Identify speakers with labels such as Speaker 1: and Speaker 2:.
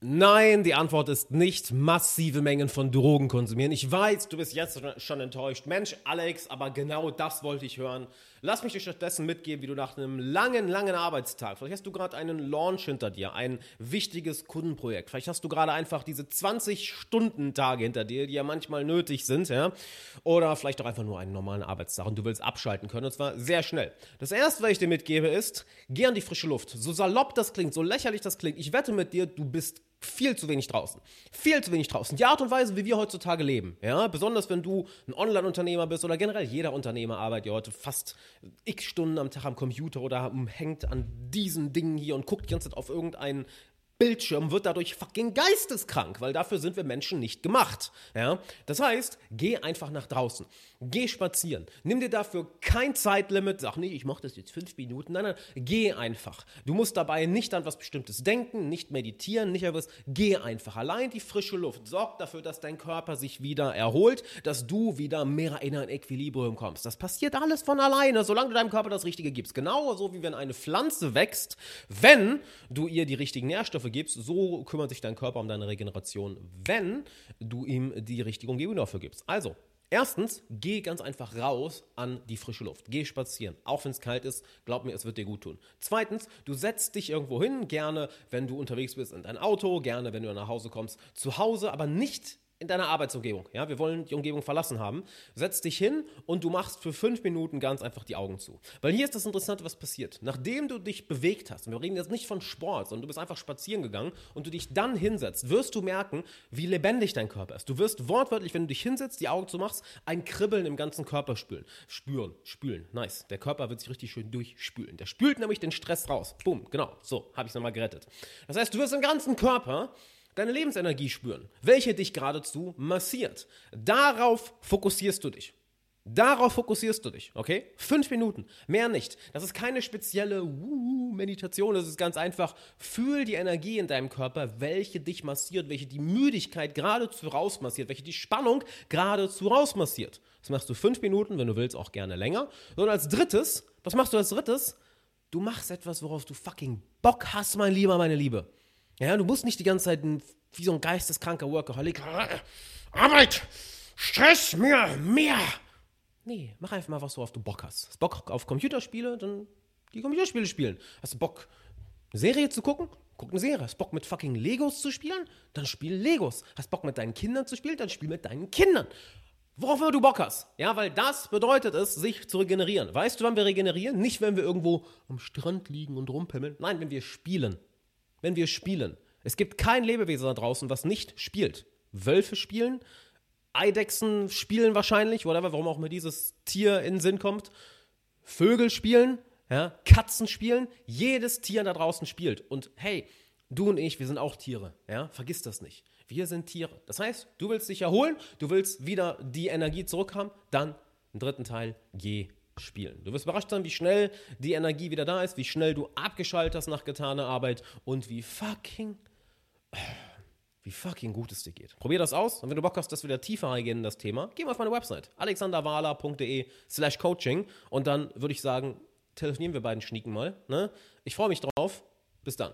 Speaker 1: Nein, die Antwort ist nicht massive Mengen von Drogen konsumieren. Ich weiß, du bist jetzt schon enttäuscht. Mensch, Alex, aber genau das wollte ich hören. Lass mich dir stattdessen mitgeben, wie du nach einem langen, langen Arbeitstag, vielleicht hast du gerade einen Launch hinter dir, ein wichtiges Kundenprojekt, vielleicht hast du gerade einfach diese 20-Stunden-Tage hinter dir, die ja manchmal nötig sind, ja, oder vielleicht auch einfach nur einen normalen Arbeitstag und du willst abschalten können, und zwar sehr schnell. Das erste, was ich dir mitgebe, ist, geh an die frische Luft. So salopp das klingt, so lächerlich das klingt, ich wette mit dir, du bist viel zu wenig draußen. Viel zu wenig draußen. Die Art und Weise, wie wir heutzutage leben, ja, besonders wenn du ein Online-Unternehmer bist oder generell jeder Unternehmer arbeitet ja heute fast x Stunden am Tag am Computer oder hängt an diesen Dingen hier und guckt die ganze Zeit auf irgendeinen Bildschirm wird dadurch fucking geisteskrank, weil dafür sind wir Menschen nicht gemacht. Ja? Das heißt, geh einfach nach draußen. Geh spazieren. Nimm dir dafür kein Zeitlimit. Sag, nee, ich mache das jetzt fünf Minuten. Nein, nein, geh einfach. Du musst dabei nicht an was Bestimmtes denken, nicht meditieren, nicht etwas. Geh einfach. Allein die frische Luft sorgt dafür, dass dein Körper sich wieder erholt, dass du wieder mehr in ein Equilibrium kommst. Das passiert alles von alleine, solange du deinem Körper das Richtige gibst. Genauso wie wenn eine Pflanze wächst, wenn du ihr die richtigen Nährstoffe gibst, so kümmert sich dein Körper um deine Regeneration, wenn du ihm die richtige Umgebung dafür gibst. Also, Erstens, geh ganz einfach raus an die frische Luft. Geh spazieren. Auch wenn es kalt ist, glaub mir, es wird dir gut tun. Zweitens, du setzt dich irgendwo hin, gerne, wenn du unterwegs bist in dein Auto, gerne, wenn du nach Hause kommst, zu Hause, aber nicht in deiner Arbeitsumgebung. Ja, wir wollen die Umgebung verlassen haben. Setz dich hin und du machst für fünf Minuten ganz einfach die Augen zu. Weil hier ist das Interessante, was passiert. Nachdem du dich bewegt hast, und wir reden jetzt nicht von Sport, sondern du bist einfach spazieren gegangen und du dich dann hinsetzt, wirst du merken, wie lebendig dein Körper ist. Du wirst wortwörtlich, wenn du dich hinsetzt, die Augen zu machst, ein Kribbeln im ganzen Körper spüren. Spüren, spülen. Nice. Der Körper wird sich richtig schön durchspülen. Der spült nämlich den Stress raus. Boom, genau. So, habe ich es nochmal gerettet. Das heißt, du wirst im ganzen Körper deine Lebensenergie spüren, welche dich geradezu massiert. Darauf fokussierst du dich. Darauf fokussierst du dich, okay? Fünf Minuten, mehr nicht. Das ist keine spezielle Meditation, das ist ganz einfach. Fühl die Energie in deinem Körper, welche dich massiert, welche die Müdigkeit geradezu rausmassiert, welche die Spannung geradezu rausmassiert. Das machst du fünf Minuten, wenn du willst, auch gerne länger. Und als drittes, was machst du als drittes? Du machst etwas, worauf du fucking Bock hast, mein Lieber, meine Liebe. Ja, du musst nicht die ganze Zeit wie so ein geisteskranker Workaholic. Arbeit! Stress! Mehr! Mehr! Nee, mach einfach mal, was du auf du Bock hast. Hast Bock auf Computerspiele, dann die Computerspiele spielen. Hast du Bock, eine Serie zu gucken? Guck eine Serie. Hast Bock mit fucking Legos zu spielen? Dann spiel Legos. Hast Bock mit deinen Kindern zu spielen? Dann spiel mit deinen Kindern. Worauf immer du Bock hast. Ja, weil das bedeutet es, sich zu regenerieren. Weißt du, wann wir regenerieren? Nicht, wenn wir irgendwo am Strand liegen und rumpimmeln. Nein, wenn wir spielen wenn wir spielen. Es gibt kein Lebewesen da draußen, was nicht spielt. Wölfe spielen, Eidechsen spielen wahrscheinlich, whatever, warum auch immer dieses Tier in den Sinn kommt. Vögel spielen, ja, Katzen spielen, jedes Tier da draußen spielt. Und hey, du und ich, wir sind auch Tiere, ja, vergiss das nicht. Wir sind Tiere. Das heißt, du willst dich erholen, du willst wieder die Energie zurückhaben, dann im dritten Teil, geh spielen. Du wirst überrascht sein, wie schnell die Energie wieder da ist, wie schnell du abgeschaltet hast nach getaner Arbeit und wie fucking, wie fucking gut es dir geht. Probier das aus und wenn du Bock hast, dass wir da tiefer reingehen in das Thema, geh mal auf meine Website alexanderwala.de slash coaching und dann würde ich sagen, telefonieren wir beiden Schnieken mal. Ne? Ich freue mich drauf. Bis dann.